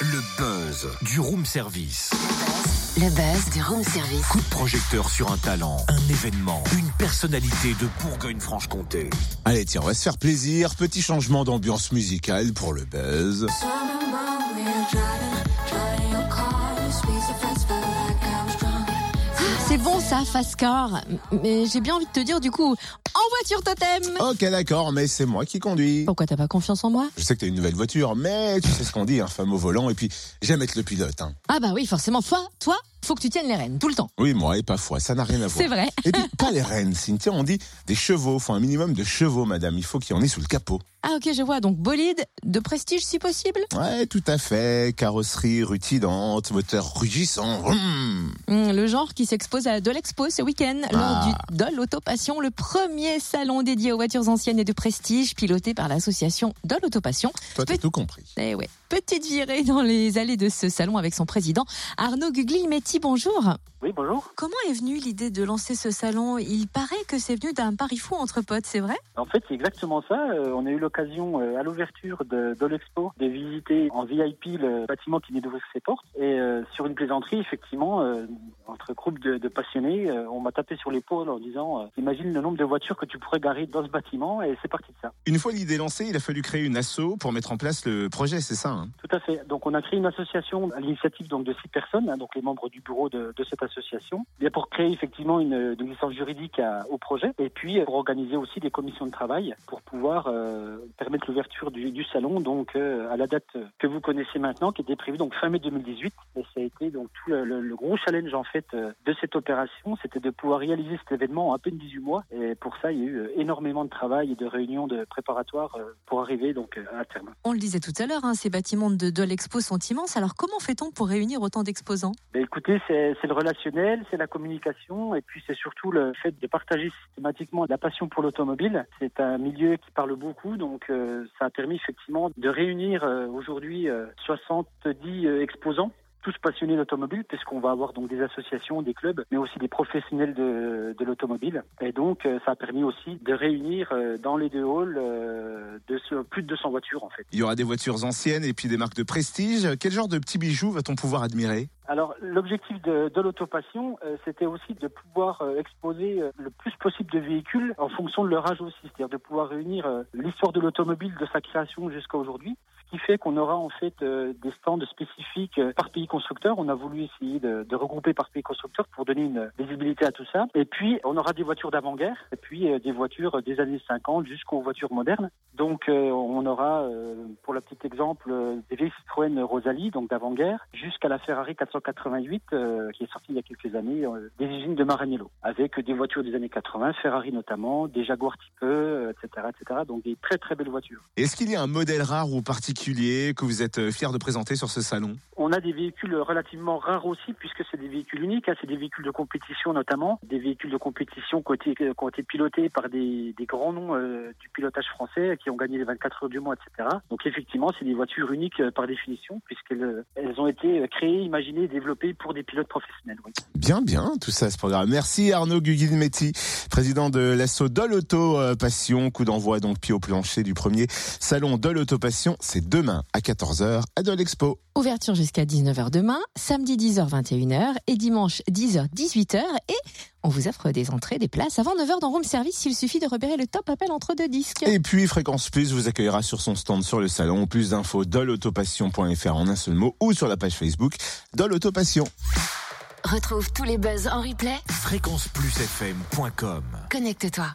Le buzz du room service. Le buzz du room service. Coup de projecteur sur un talent, un événement, une personnalité de Bourgogne-Franche-Comté. Allez, tiens, on va se faire plaisir. Petit changement d'ambiance musicale pour le buzz. C'est bon ça, fast car. Mais j'ai bien envie de te dire du coup, en voiture totem Ok, d'accord, mais c'est moi qui conduis. Pourquoi t'as pas confiance en moi? Je sais que t'as une nouvelle voiture, mais tu sais ce qu'on dit, un femme au volant, et puis j'aime être le pilote. Hein. Ah bah oui, forcément, toi, toi, faut que tu tiennes les rênes, tout le temps. Oui, moi, et pas foi, ça n'a rien à voir. C'est vrai. Et puis, pas les rênes, Cynthia, on dit des chevaux, faut un minimum de chevaux, madame, il faut qu'il y en ait sous le capot. Ah ok, je vois, donc bolide, de prestige si possible? Ouais, tout à fait, carrosserie rutilante, moteur rugissant. Hum. Hum, Le genre qui s'expose à Dolexpo ce week-end, Ah. lors du Dol Autopassion, le premier salon dédié aux voitures anciennes et de prestige, piloté par l'association Dol Autopassion. Toi, t'as Petit- tout compris. Eh ouais, petite virée dans les allées de ce salon avec son président Arnaud Gugli-Metti, bonjour. Oui, bonjour. Comment est venue l'idée de lancer ce salon? Il paraît que c'est venu d'un pari fou entre potes, c'est vrai? En fait, c'est exactement ça. Euh, on a eu l'occasion, euh, à l'ouverture de, de l'expo, de visiter en VIP le bâtiment qui venait d'ouvrir ses portes. Et euh, sur une plaisanterie, effectivement, euh, entre groupes de, de passionnés, euh, on m'a tapé sur l'épaule en disant euh, Imagine le nombre de voitures que tu pourrais garer dans ce bâtiment. Et c'est parti de ça. Une fois l'idée lancée, il a fallu créer une asso pour mettre en place le projet, c'est ça hein? Tout à fait. Donc, on a créé une association à l'initiative donc de six personnes, hein, donc les membres du bureau de, de cette association, bien pour créer effectivement une, une licence juridique à- au projet, et puis euh, pour organiser aussi des commissions de travail pour pouvoir euh, permettre l'ouverture du, du salon, donc euh, à la date que vous connaissez maintenant, qui était prévue donc fin mai 2018. Et ça a été donc tout le, le- le gros challenge en fait de cette opération, c'était de pouvoir réaliser cet événement en à peine 18 mois. Et pour ça, il y a eu énormément de travail et de réunions de préparatoires pour arriver donc à terme. On le disait tout à l'heure, hein, ces bâtiments de Dol Expo sont immenses. Alors comment fait-on pour réunir autant d'exposants? Ben, écoutez, c'est le relationnel, c'est la communication, et puis c'est surtout le fait de partager systématiquement la passion pour l'automobile. C'est un milieu qui parle beaucoup, donc euh, ça a permis effectivement de réunir euh, aujourd'hui euh, 70 euh, exposants tous passionnés d'automobile, puisqu'on va avoir donc des associations, des clubs, mais aussi des professionnels de, de l'automobile. Et donc, ça a permis aussi de réunir dans les deux halls de plus de 200 voitures, en fait. Il y aura des voitures anciennes et puis des marques de prestige. Quel genre de petits bijoux va-t-on pouvoir admirer? Alors, l'objectif de, de l'autopassion, euh, c'était aussi de pouvoir euh, exposer euh, le plus possible de véhicules en fonction de leur âge aussi, c'est-à-dire de pouvoir réunir euh, l'histoire de l'automobile de sa création jusqu'à aujourd'hui, ce qui fait qu'on aura en fait euh, des stands spécifiques euh, par pays constructeur. On a voulu essayer de, de regrouper par pays constructeur pour donner une visibilité à tout ça. Et puis, on aura des voitures d'avant-guerre, et puis des voitures des années 50 jusqu'aux voitures modernes. Donc, on aura, pour le petit exemple, des vieilles Citroën Rosalie, donc d'avant-guerre, jusqu'à la Ferrari 488, euh, qui est sortie il y a quelques années, euh, des usines de Maranello, avec des voitures des années 80, Ferrari notamment, des Jaguar type E, euh, etc., etc. Donc, des très très belles voitures. Est-ce qu'il y a un modèle rare ou particulier que vous êtes fier de présenter sur ce salon? On a des véhicules relativement rares aussi, puisque c'est des véhicules uniques. hein. C'est des véhicules de compétition notamment, des véhicules de compétition qui ont été, qui ont été pilotés par des, des grands noms euh, du pilotage français, qui ont gagné les 24 heures du mois, etc. Donc effectivement, c'est des voitures uniques euh, par définition, puisqu'elles euh, elles ont été euh, créées, imaginées, développées pour des pilotes professionnels. oui. Bien, bien, tout ça, ce programme. Merci Arnaud Guguilmetti, président de l'asso Dol Auto euh, Passion. Coup d'envoi donc pied au plancher du premier salon Dol Auto Passion. C'est demain à 14h à Dol Expo. Ouverture jusqu'à 19h demain, samedi 10h 21h et dimanche 10h 18h et on vous offre des entrées, des places avant 9h dans Room Service. Il suffit de repérer le top appel entre deux disques. Et puis Fréquence Plus vous accueillera sur son stand sur le salon. Plus d'infos dolautopassion.fr en un seul mot ou sur la page Facebook Dol Auto Passion. Retrouve tous les buzz en replay. Fréquenceplusfm.com Connecte-toi.